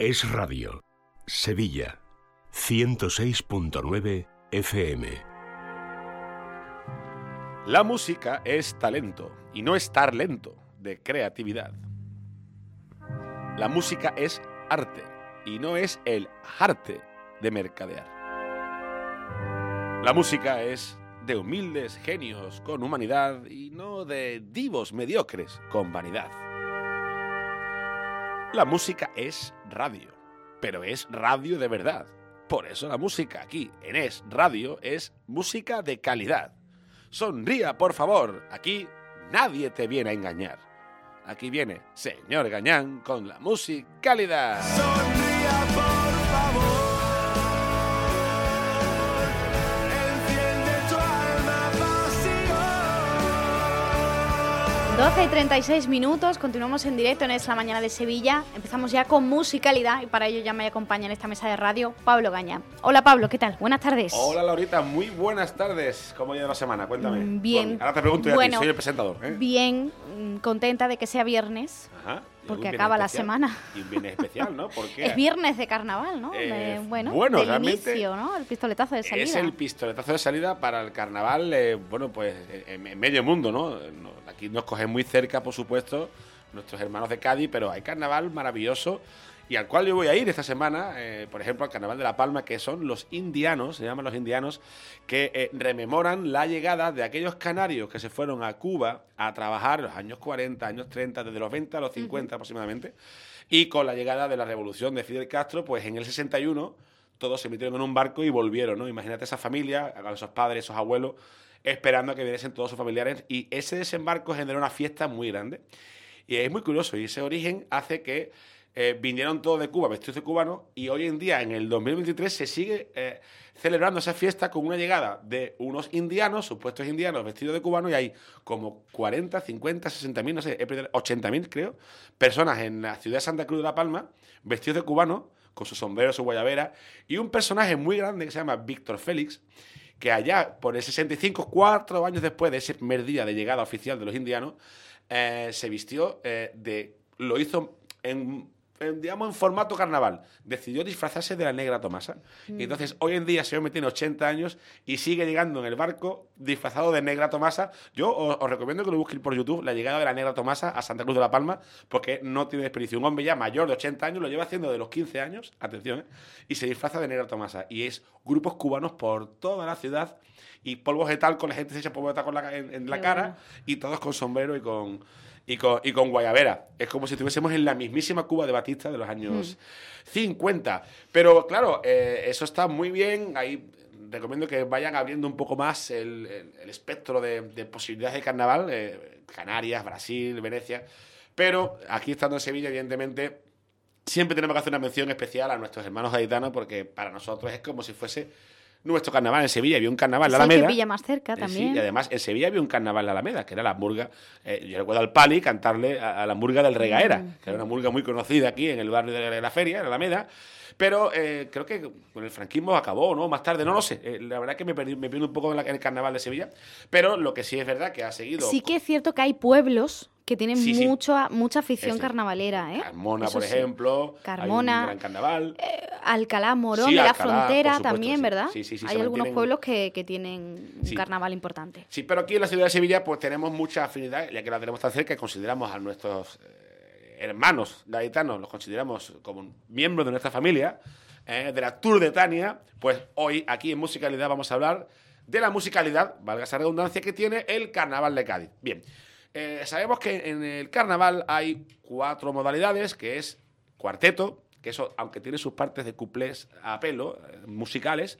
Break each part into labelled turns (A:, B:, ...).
A: Es Radio. Sevilla. 106.9 FM.
B: La música es talento y no estar lento, de creatividad. La música es arte y no es el arte de mercadear. La música es de humildes genios con humanidad y no de divos mediocres con vanidad. La música es radio, pero es radio de verdad. Por eso la música aquí en Es Radio es música de calidad. Sonría, por favor, aquí nadie te viene a engañar. Aquí viene Señor Gañán con la musicalidad.
C: Sonría,
D: 12 y 36 minutos, continuamos en directo en Es la Mañana de Sevilla. Empezamos ya con musicalidad y para ello ya me acompaña en esta mesa de radio Pablo Gaña. Hola Pablo, ¿qué tal? Buenas tardes.
B: Hola Laurita, muy buenas tardes. ¿Cómo lleva la semana? Cuéntame.
D: Mm, bien.
B: Bueno, ahora te pregunto yo a ti,
D: Bueno,
B: soy el presentador. ¿eh?
D: Bien, mm, contenta de que sea viernes,
B: Ajá.
D: Porque acaba la semana.
B: Y un viernes especial, ¿no? Porque
D: Es viernes de carnaval, ¿no?
B: Eh,
D: bueno,
B: bueno,
D: del
B: realmente
D: inicio, ¿no? El pistoletazo de salida.
B: Es el pistoletazo de salida para el carnaval, eh, bueno, pues en, en medio mundo. No, Aquí nos cogen muy cerca, por supuesto, nuestros hermanos de Cádiz, pero hay carnaval maravilloso y al cual yo voy a ir esta semana, eh, por ejemplo, al carnaval de La Palma, que son los indianos, se llaman los indianos, que eh, rememoran la llegada de aquellos canarios que se fueron a Cuba a trabajar los años 40, años 30, desde los 20 a los 50 aproximadamente, y con la llegada de la revolución de Fidel Castro, pues en el 61 todos se metieron en un barco y volvieron, ¿no? Imagínate esa familia, a esos padres, esos abuelos, esperando a que viniesen todos sus familiares. Y ese desembarco generó una fiesta muy grande. Y es muy curioso, y ese origen hace que eh, vinieron todos de Cuba vestidos de cubanos, y hoy en día, en el 2023, se sigue eh, celebrando esa fiesta con una llegada de unos indianos, supuestos indianos, vestidos de cubanos, y hay como 40, 50, 60 mil, no sé, 80 mil, creo, personas en la ciudad de Santa Cruz de La Palma, vestidos de cubanos, con su sombrero, su guayabera, y un personaje muy grande que se llama Víctor Félix, que allá, por el 65, cuatro años después de ese primer día de llegada oficial de los indianos, eh, se vistió de. Lo hizo en, digamos, en formato carnaval. Decidió disfrazarse de la negra Tomasa. Y entonces, hoy en día, ese hombre tiene 80 años y sigue llegando en el barco disfrazado de negra Tomasa. Yo os, os recomiendo que lo busquéis por YouTube, la llegada de la negra Tomasa a Santa Cruz de la Palma, porque no tiene desperdicio. Un hombre ya mayor de 80 años lo lleva haciendo de los 15 años, atención, ¿eh? y se disfraza de negra Tomasa. Y es grupos cubanos por toda la ciudad y polvos de talco, la gente se echa polvo de talco en la, en- en la
D: Qué
B: cara
D: bueno.
B: y todos con sombrero y con, y con, y con guayabera. Es como si estuviésemos en la mismísima Cuba de Batista de los años 50. Pero claro, eh, eso está muy bien. Ahí recomiendo que vayan abriendo un poco más el, el- el espectro de, de posibilidades de carnaval. eh, Canarias, Brasil, Venecia. Pero aquí estando en Sevilla, evidentemente, siempre tenemos que hacer una mención especial a nuestros hermanos gaditanos porque para nosotros es como si fuese nuestro carnaval en Sevilla. Había un carnaval en la
D: que
B: Alameda.
D: pilla más cerca
B: Eh,
D: también.
B: Sí, y además en Sevilla había un carnaval en la Alameda, que era la murga. eh, yo recuerdo al Pali cantarle a, a la murga del Regaera,
D: Mm.
B: que era una murga muy conocida aquí en el barrio de la feria, en la Alameda. Pero eh, creo que con el franquismo acabó, ¿no? Más tarde, no lo sé. Eh, la verdad es que me perdí, me pierdo un poco en, la- en el carnaval de Sevilla. Pero lo que sí es verdad que ha seguido.
D: Sí que es cierto que hay pueblos que tienen
B: Sí, sí.
D: mucha, mucha afición
B: Ese.
D: carnavalera, ¿eh?
B: Carmona,
D: Eso
B: por
D: sí.
B: ejemplo.
D: Carmona.
B: Hay un gran carnaval.
D: Eh, Alcalá, Morón, y la frontera
B: supuesto,
D: también. ¿verdad?
B: Sí, sí, sí,
D: hay algunos pueblos que, que tienen un carnaval importante.
B: Sí, pero aquí en la ciudad de Sevilla pues tenemos mucha afinidad, ya que la tenemos tan cerca, consideramos a nuestros eh, hermanos gaditanos, los consideramos como miembros de nuestra familia, eh, de la Tour de Tania, pues hoy aquí en Musicalidad vamos a hablar de la musicalidad, valga esa redundancia, que tiene el Carnaval de Cádiz. Bien, eh, sabemos que en el Carnaval hay cuatro modalidades, que es cuarteto, que eso, aunque tiene sus partes de cuplés a pelo, eh, musicales,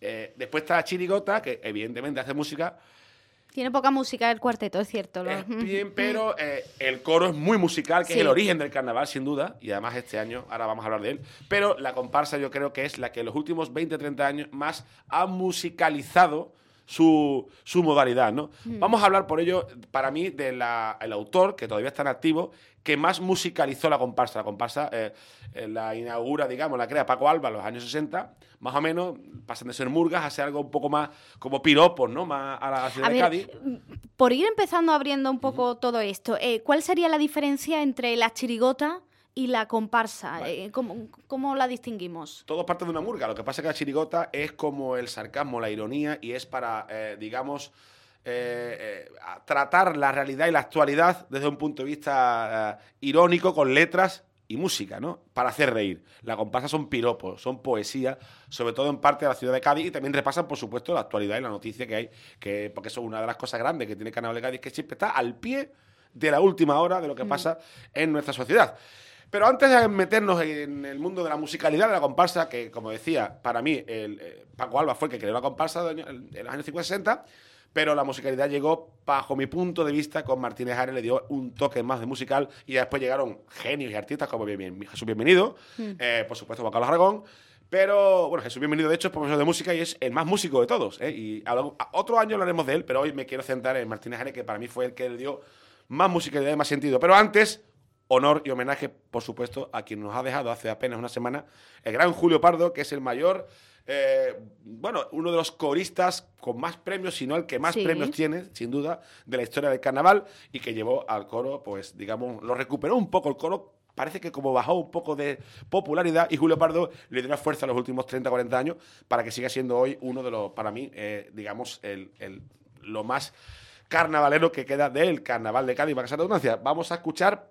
B: eh, después está chirigota, que evidentemente hace música,
D: Tiene poca música el cuarteto, es cierto. lo-
B: es bien, pero eh, el coro es muy musical, que
D: Sí.
B: es el origen del carnaval, sin duda, y además este año, ahora vamos a hablar de él, pero la comparsa yo creo que es la que en los últimos 20, 30 años más ha musicalizado su, su modalidad, ¿no? Vamos a hablar por ello, para mí, del autor, que todavía está en activo, que más musicalizó la comparsa. La comparsa eh, eh, la inaugura, digamos, la crea Paco Alba en los años 60, más o menos, pasan de ser murgas a ser algo un poco más como piropos, ¿no? Más a la ciudad
D: A
B: de
D: ver,
B: Cádiz.
D: por ir empezando abriendo un poco todo esto, eh, ¿cuál sería la diferencia entre la chirigota y la comparsa? Eh, ¿cómo, cómo la distinguimos?
B: Todo parte de una murga. Lo que pasa es que la chirigota es como el sarcasmo, la ironía y es para, eh, digamos, eh, eh, tratar la realidad y la actualidad desde un punto de vista irónico con letras y música, ¿no? Para hacer reír. La comparsa son piropos, son poesía, sobre todo en parte de la ciudad de Cádiz y también repasan, por supuesto, la actualidad y la noticia que hay, que, porque eso es una de las cosas grandes que tiene el Canal de Cádiz, que siempre está al pie de la última hora de lo que pasa en nuestra sociedad. Pero antes de meternos en el mundo de la musicalidad de la comparsa, que como decía, para mí el, eh, Paco Alba fue el que creó la comparsa en los años 50-60, pero la musicalidad llegó, bajo mi punto de vista, con Martínez Ares, le dio un toque más de musical y después llegaron genios y artistas como Jesús Bienvenido, eh, por supuesto Juan Carlos Aragón, pero bueno, Jesús Bienvenido de hecho es profesor de música y es el más músico de todos. ¿eh? Y otro año hablaremos de él, pero hoy me quiero centrar en Martínez Ares, que para mí fue el que le dio más musicalidad y más sentido. Pero antes, honor y homenaje, por supuesto, a quien nos ha dejado hace apenas una semana, el gran Julio Pardo, que es el mayor, eh, bueno, uno de los coristas con más premios, si no el que más
D: Sí.
B: premios tiene, sin duda, de la historia del carnaval y que llevó al coro, pues digamos, lo recuperó un poco el coro. Parece que como bajó un poco de popularidad y Julio Pardo le dio una fuerza en los últimos 30, 40 años para que siga siendo hoy uno de los, para mí, eh, digamos, el, el- lo más carnavalero que queda del carnaval de Cádiz, para que. Vamos a escuchar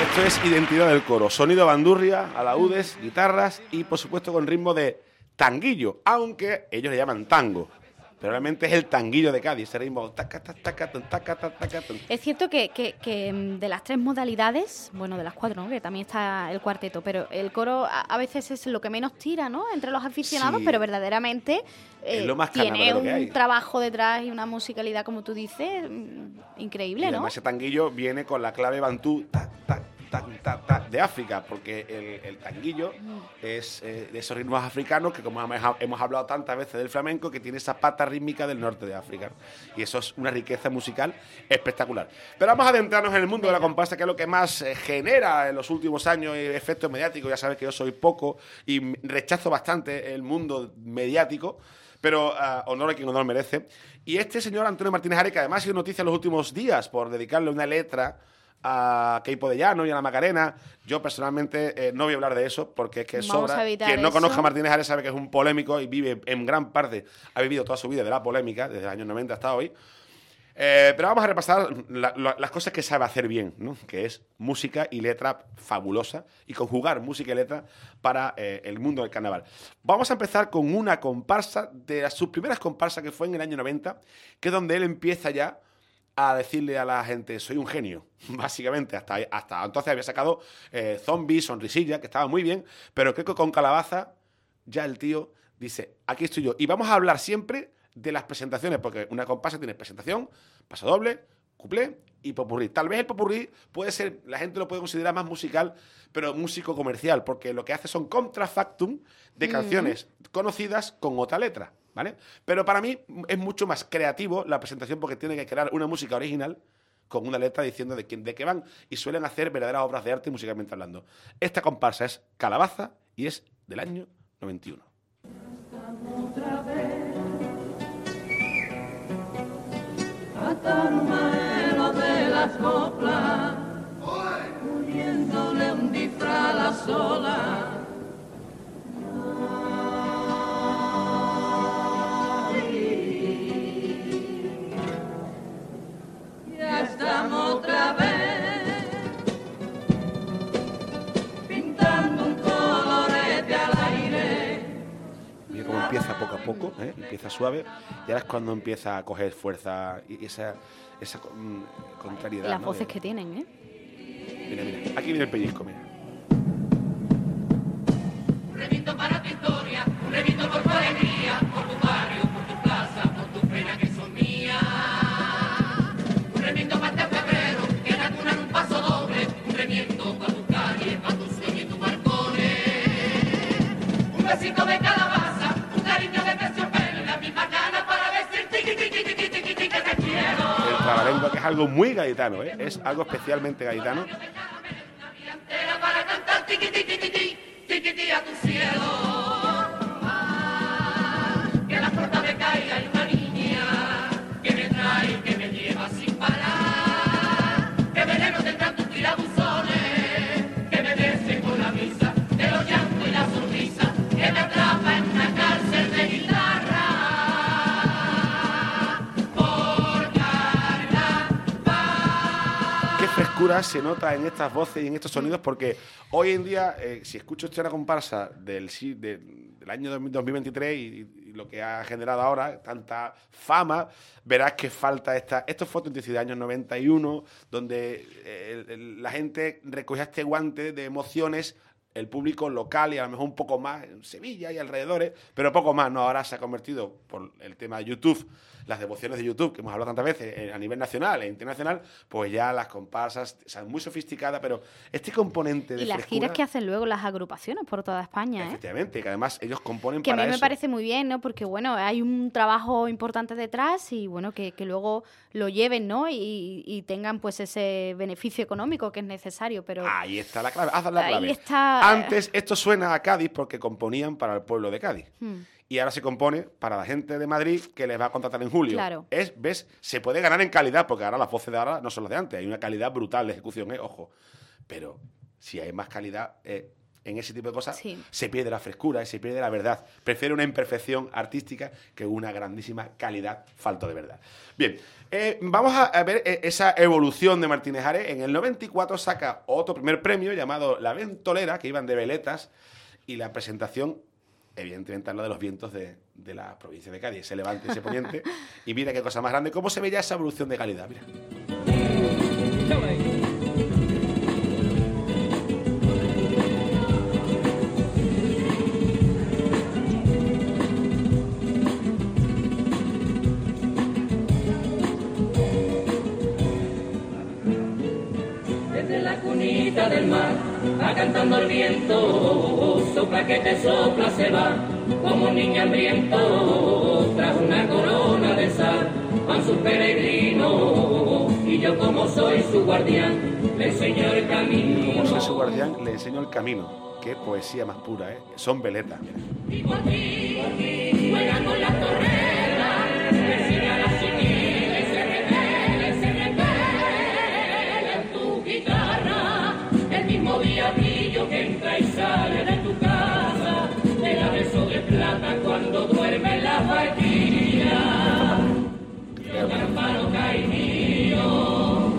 B: Esto es identidad del coro. Sonido bandurria, alaúdes, guitarras y por supuesto con ritmo de tanguillo, aunque ellos le llaman tango. Pero realmente es el tanguillo de Cádiz, ese ritmo taca, taca, taca.
D: Es cierto que, que- que, mm, de las tres modalidades, bueno, de las cuatro, ¿no? que también está el cuarteto, pero el coro a, a veces es lo que menos tira, ¿no? Entre los aficionados,
B: Sí.
D: pero verdaderamente eh,
B: lo más
D: tiene un trabajo detrás y una musicalidad, como tú dices, mm,
B: Y
D: increíble, ¿no?
B: además ese tanguillo viene con la clave bantú de África, porque el, el tanguillo es eh, de esos ritmos africanos que como hemos, hablado tantas veces del flamenco, que tiene esa pata rítmica del norte de África. Y eso es una riqueza musical espectacular. Pero vamos a adentrarnos en el mundo de la comparsa, que es lo que más eh, genera en los últimos años eh, efectos mediáticos. Ya sabes que yo soy poco y rechazo bastante el mundo mediático pero ah, honor a quien honor merece. Y este señor Antonio Martínez que además ha sido noticia en los últimos días por dedicarle una letra a Keipo de Llano y a la Macarena. Yo personalmente eh, no voy a hablar de eso porque es que
D: Vamos
B: sobra. Quien no
D: eso.
B: conozca a Martínez Ares sabe que es un polémico y vive en gran parte, ha vivido toda su vida de la polémica, desde los años 90 hasta hoy. Eh, pero vamos a repasar la- la- las cosas que sabe hacer bien, ¿no? que es música y letra fabulosa y conjugar música y letra para eh, el mundo del carnaval. Vamos a empezar con una comparsa de las, sus primeras comparsas que fue en el año 90, que es donde él empieza ya a decirle a la gente, soy un genio, básicamente. Hasta, hasta entonces había sacado eh, Zombie, Sonrisilla, que estaba muy bien, pero creo que con Calabaza ya el tío dice, aquí estoy yo. Y vamos a hablar siempre de las presentaciones, porque una comparsa tiene presentación, paso doble, cuplé y popurrí. Tal vez el popurrí puede ser, la gente lo puede considerar más musical, pero músico comercial, porque lo que hace son contrafactum de canciones conocidas con otra letra, ¿vale? Pero para mí es mucho más creativo la presentación porque tiene que crear una música original con una letra diciendo de, quién, de qué van y suelen hacer verdaderas obras de arte musicalmente hablando. Esta comparsa es Calabaza y es del año 91.
E: Maelo de las coplas, poniéndole un disfraz a la sola.
B: Poco ¿eh? empieza suave y ahora es cuando empieza a coger fuerza y esa, esa mm, contrariedad.
D: Las
B: ¿no?
D: voces que tienen, ¿eh?
B: Mira, mira, aquí viene el pellizco, mira. Algo muy gaditano, ¿eh? Es algo especialmente gaditano. Se nota en estas voces y en estos sonidos, porque hoy en día, eh, si escucho esta comparsa del, de- del año 2023 y, lo que ha generado ahora, tanta fama, verás que falta esta. Esto fue autenticidad años 91, donde eh, la gente recogía este guante de emociones. El público local y a lo mejor un poco más en Sevilla y alrededores, pero poco más, ¿no? Ahora se ha convertido por el tema de YouTube, las devociones de YouTube, que hemos hablado tantas veces eh, a nivel nacional e internacional, pues ya las comparsas, o sea, muy sofisticadas, pero este componente de
D: Y las
B: frescura,
D: giras que hacen luego las agrupaciones por toda España, ¿eh?
B: efectivamente, que además ellos componen
D: Que a
B: para
D: mí me
B: eso.
D: parece muy bien, ¿no? Porque, bueno, hay un trabajo importante detrás y, bueno, que, que luego lo lleven, ¿no? Y, y tengan, pues, ese beneficio económico que es necesario, pero...
B: Ahí está la clave, haz la
D: Ahí
B: clave.
D: está.
B: Antes esto suena a Cádiz porque componían para el pueblo de Cádiz.
D: Hmm.
B: Y ahora se compone para la gente de Madrid que les va a contratar en julio.
D: Claro.
B: Es, ¿Ves? Se puede ganar en calidad, porque ahora las voces de ahora no son las de antes. Hay una calidad brutal de ejecución, ¿eh? Ojo. Pero si hay más calidad eh, en ese tipo de cosas,
D: Sí.
B: se pierde la frescura y se pierde la verdad. Prefiero una imperfección artística que una grandísima calidad falto de verdad. Bien, eh, vamos a, ver esa evolución de Martínez Ares. En el 94 saca otro primer premio llamado La Ventolera, que iban de veletas, y la presentación, evidentemente, habla de los vientos de, la provincia de Cádiz, ese levante, ese poniente, y mira qué cosa más grande, cómo se ve esa evolución de calidad. Mira.
E: Va cantando el viento, sopla que te sopla se va, como un niño hambriento, tras una corona de sal, van sus peregrinos, y yo como soy su guardián, le enseño el camino.
B: Como soy su guardián, le enseño el camino. Qué poesía más pura, ¿eh? Son veletas, mira.
E: Y por ti, por ti, juega con las torreras, me siga la vaquilla. Yo te amparo, cae mío,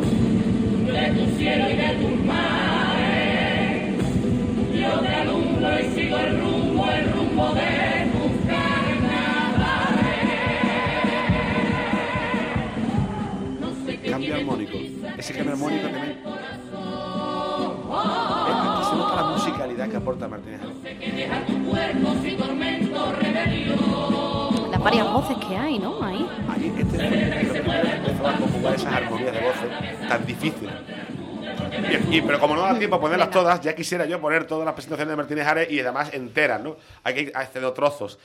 E: de tu cielo y de tus mares. Yo te alumbro y sigo el rumbo, el rumbo de tus carnavales. No sé qué
B: Cambio armónico. Ese cambio armónico también. se nota la musicalidad que aporta Martínez Ares.
E: Sé que deja tu cuerpo rebelión.
D: Las varias voces que hay, ¿no? Ahí.
B: Ahí, este fue de los primeros que empezó a conjugar esas armonías de voces tan difíciles. Bien, y, pero como no da tiempo a ponerlas
D: Venga.
B: todas, ya quisiera yo poner todas las presentaciones de Martínez Ares y además enteras, ¿no? Hay que haciendo trozos.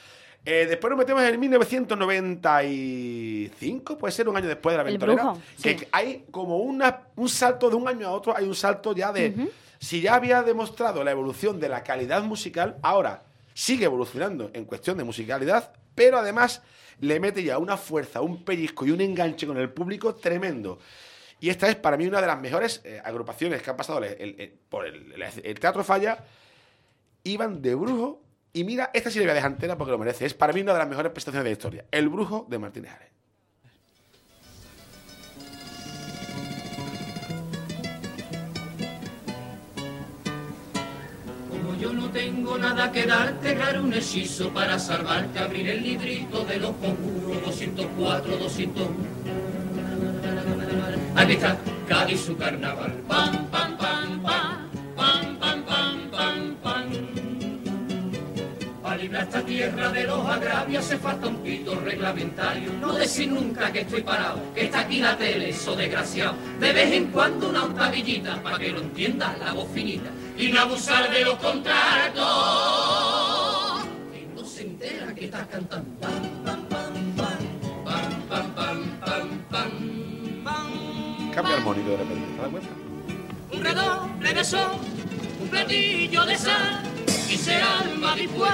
B: Eh, después nos metemos en 1995, puede ser un año después de la.
D: Brujo,
B: que
D: sí.
B: hay como una, un salto de un año a otro, hay un salto ya de. Si ya había demostrado la evolución de la calidad musical, ahora sigue evolucionando en cuestión de musicalidad, pero además le mete ya una fuerza, un pellizco y un enganche con el público tremendo. Y esta es para mí una de las mejores eh, agrupaciones que han pasado por el, Teatro Falla. Iban de brujo. Y mira, esta sí le voy a dejar entera porque lo merece. Es para mí una de las mejores prestaciones de la historia. El brujo de Martínez Ares.
E: Yo no tengo nada que darte, dar un hechizo para salvarte, abrir el librito de los conjuros 204, 201. Aquí está Cádiz su carnaval. Pam, librar esta tierra de los agravios hace falta un pito reglamentario. No decir nunca que estoy parado, que está aquí la tele, eso desgraciado. De vez en cuando una octavillita, para que lo entienda la voz finita. Y no abusar de los contratos, que no se entera que estás cantando.
B: Cambia armónico de repente, ¿te das cuenta?
E: Un redoble de sol, un platillo de sal, y se alma después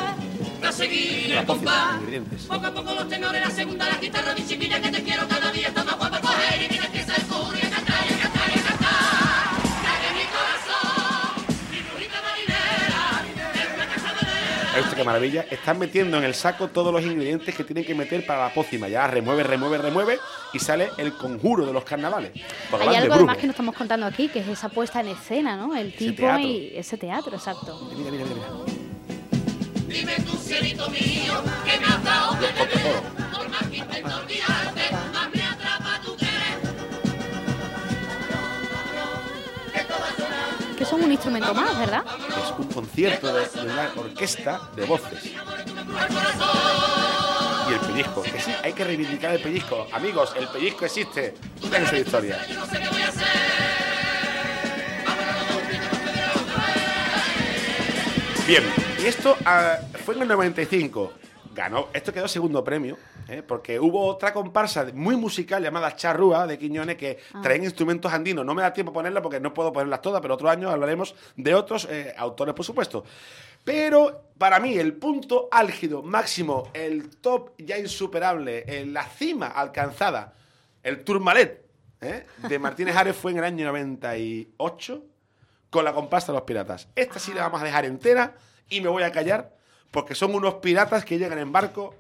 E: a seguir el compás. Poco a poco los tenores, la segunda, la guitarra, mi chiquilla que te quiero cada día, está más guapa coger y mira que es el cantar y cantar y cantar. Cae mi corazón, mi brujita marinera, es una casa de
B: ¿Ha visto qué maravilla? Están metiendo en el saco todos los ingredientes que tienen que meter para la pócima. Ya remueve, remueve, remueve y sale el conjuro de los carnavales. Por
D: Hay algo además que no estamos contando aquí, que es esa puesta en escena, ¿no? El tipo
B: teatro.
D: y ese teatro, exacto.
B: Mira, mira, mira, mira.
E: Dime tu cielito mío, que me has dado de beber. Por más que intento olvidarte, más me atrapa tu querer.
D: Que son un instrumento más, ¿verdad?
B: Es un concierto de, de una orquesta de voces. Y el pellizco. Que sí, hay que reivindicar el pellizco. Amigos, el pellizco existe. Déjense de historia. Bien, y esto ah, fue en el 95. Ganó, esto quedó segundo premio, ¿eh? porque hubo otra comparsa muy musical llamada Charrúa de Quiñones que traen instrumentos andinos. No me da tiempo ponerla porque no puedo ponerlas todas, pero otro año hablaremos de otros eh, autores, por supuesto. Pero para mí, el punto álgido máximo, el top ya insuperable, eh, la cima alcanzada, el Tourmalet ¿eh? de Martínez Ares fue en el año 98 con la comparsa de los piratas. Esta sí la vamos a dejar entera y me voy a callar porque son unos piratas que llegan en barco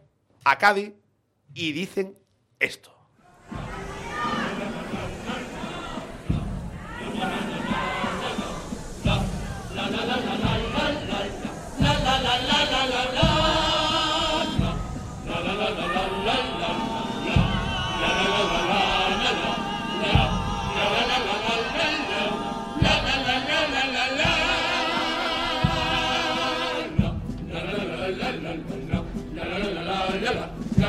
B: a Cádiz y dicen esto.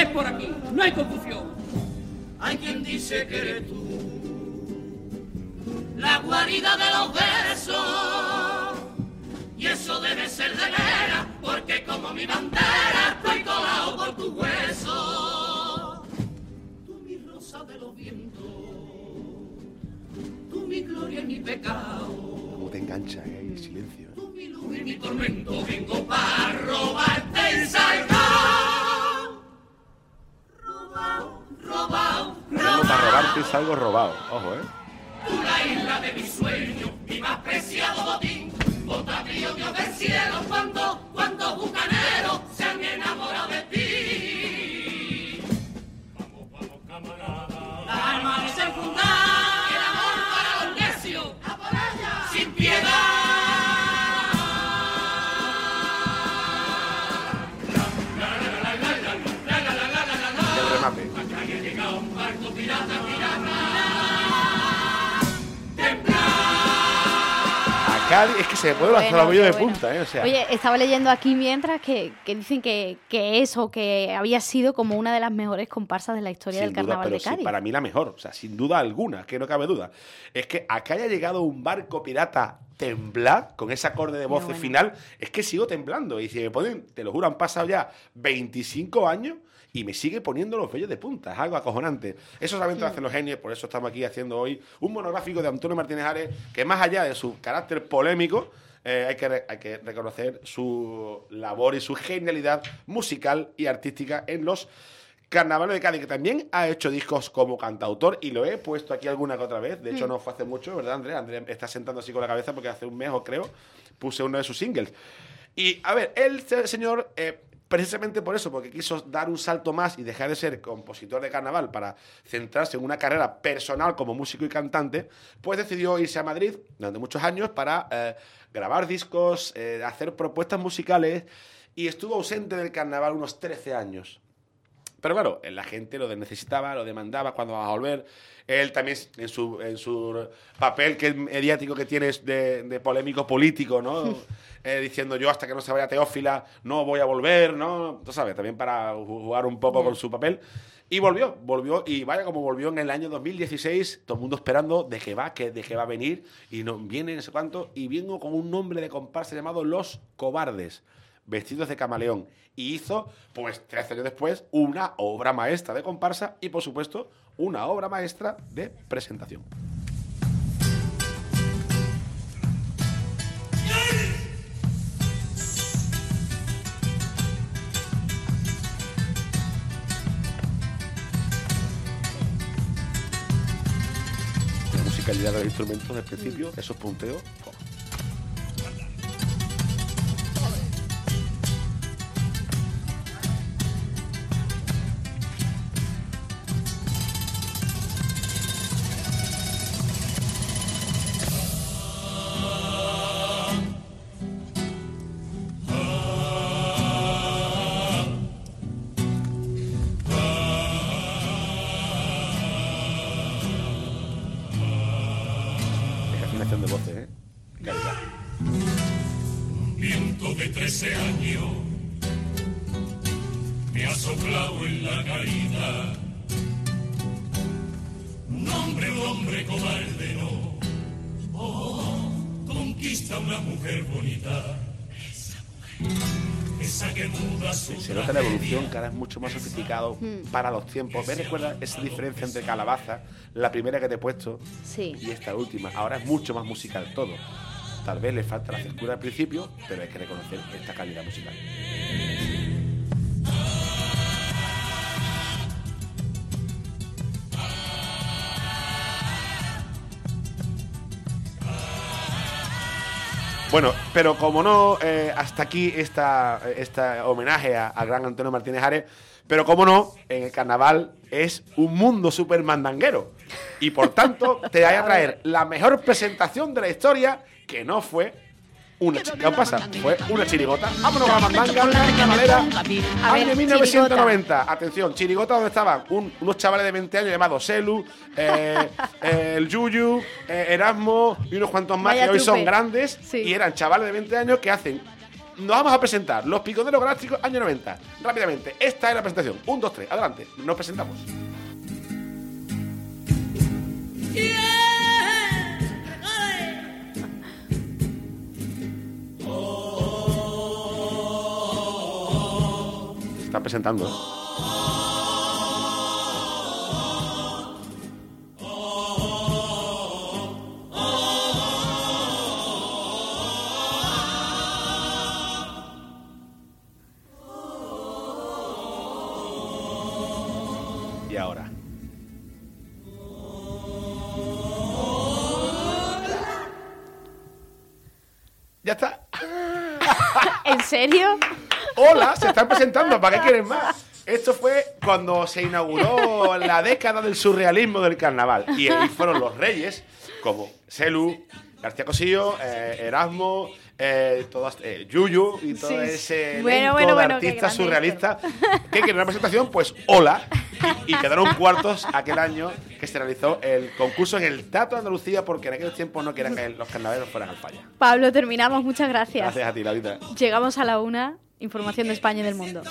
E: Es por aquí, no hay confusión. Hay quien dice que eres tú, la guarida de los versos. Y eso debe ser de veras, porque como mi bandera estoy colado por tu hueso. Tú mi rosa de los vientos, tú mi gloria y mi pecado.
B: Como te engancha, ¿eh? el silencio.
E: Tú mi luz y mi tormento, vengo para robarte y salvar.
B: Algo robado. Ojo, ¿eh?
E: Tú la isla de mi sueño, mi más preciado botín. Botabrío Dios del cielo, cuando, cuando bucaneros se han enamorado de ti. Vamos, vamos, camarada. Desenfundadas, el amor para los necios. Pirata, pirata.
B: Cádiz es que se me la
D: Bueno,
B: de
D: qué bueno.
B: punta, ¿eh? O sea,
D: Oye, estaba leyendo aquí mientras que, que dicen que, que eso, que había sido como una de las mejores comparsas de la historia del
B: duda,
D: carnaval
B: pero
D: de
B: sí,
D: Cádiz.
B: para mí la mejor, o sea, sin duda alguna, que no cabe duda. Es que acá haya llegado un barco pirata temblar con ese acorde de
D: bueno.
B: final, es que sigo temblando. Y si me ponen, te lo juro, han pasado ya 25 años y me sigue poniendo los vellos de punta. Es algo acojonante. Eso solamente lo hacen los genios, por eso estamos aquí haciendo hoy un monográfico de Antonio Martínez Ares, que más allá de su carácter polémico, eh, hay, que re- hay que reconocer su labor y su genialidad musical y artística en los Carnaval de Cádiz, que también ha hecho discos como cantautor y lo he puesto aquí alguna que otra vez. De hecho, no fue hace mucho, ¿verdad, Andrea? Andrea está sentando así con la cabeza porque hace un mes o creo puse uno de sus singles. Y a ver, el se- señor, eh, precisamente por eso, porque quiso dar un salto más y dejar de ser compositor de carnaval para centrarse en una carrera personal como músico y cantante, pues decidió irse a Madrid durante muchos años para eh, grabar discos, eh, hacer propuestas musicales y estuvo ausente del carnaval unos 13 años. Pero claro, la gente lo necesitaba, lo demandaba cuando va a volver. Él también en su, en su papel que mediático que tiene es de, de polémico político, ¿no? Eh, diciendo yo hasta que no se vaya Teófila no voy a volver, ¿no? Tú sabes, también para jugar un poco con su papel. Y volvió, volvió, y vaya como volvió en el año 2016, todo el mundo esperando de que va, que, de que va a venir, y no viene no sé cuánto, y vino con un nombre de comparsa llamado Los Cobardes, vestidos de camaleón, y hizo, pues 13 años después, una obra maestra de comparsa y, por supuesto, una obra maestra de presentación. La musicalidad de los instrumentos del principio, esos punteos. jo.
F: Tragedia.
B: que ahora es mucho más sofisticado para los tiempos. ¿Ves? Recuerda esa diferencia entre Calabaza, la primera que te he puesto,
D: Sí.
B: y esta última. Ahora es mucho más musical todo. Tal vez le falta la frescura al principio, pero hay que reconocer esta calidad musical. Bueno, pero como no, eh, hasta aquí esta, esta homenaje a- al gran Antonio Martínez Ares. Pero como no, en el carnaval es un mundo súper mandanguero. Y por tanto, te voy a traer la mejor presentación de la historia, que no fue una chi- ¿Qué pasa? Fue una chirigota. Vámonos a la mandanga, la carnavalera.
D: A ver,
B: Año 1990. Atención, chirigota donde estaban un- unos chavales de 20 años llamados Selu, eh, eh, el Yuyu, eh, Erasmo y unos cuantos más
D: Vaya
B: que hoy son grandes
D: Sí.
B: y eran chavales de 20 años que hacen. Nos vamos a presentar los piconeros galácticos año 90. Rápidamente, esta es la presentación. Un, dos, tres, adelante. Nos presentamos. Se está presentando. Y ahora. Ya está.
D: ¿En serio?
B: Hola, se están presentando. ¿Para qué quieren más? Esto fue cuando se inauguró la década del surrealismo del carnaval. Y ahí fueron los reyes, como Selu, García Cosillo, eh, Erasmo, eh, todas, eh, Yuyu y todo
D: Sí,
B: ese
D: Bueno, bueno, bueno,
B: artistas surrealistas. ¿Qué quieren una presentación? Pues hola. Y, y quedaron cuartos aquel año que se realizó el concurso en el Teatro de Andalucía porque en aquel tiempo no querían que los carnavales fueran al falla.
D: Pablo, terminamos. Muchas gracias.
B: Gracias a ti, Laurita.
D: Llegamos a la una. Información de España y del mundo.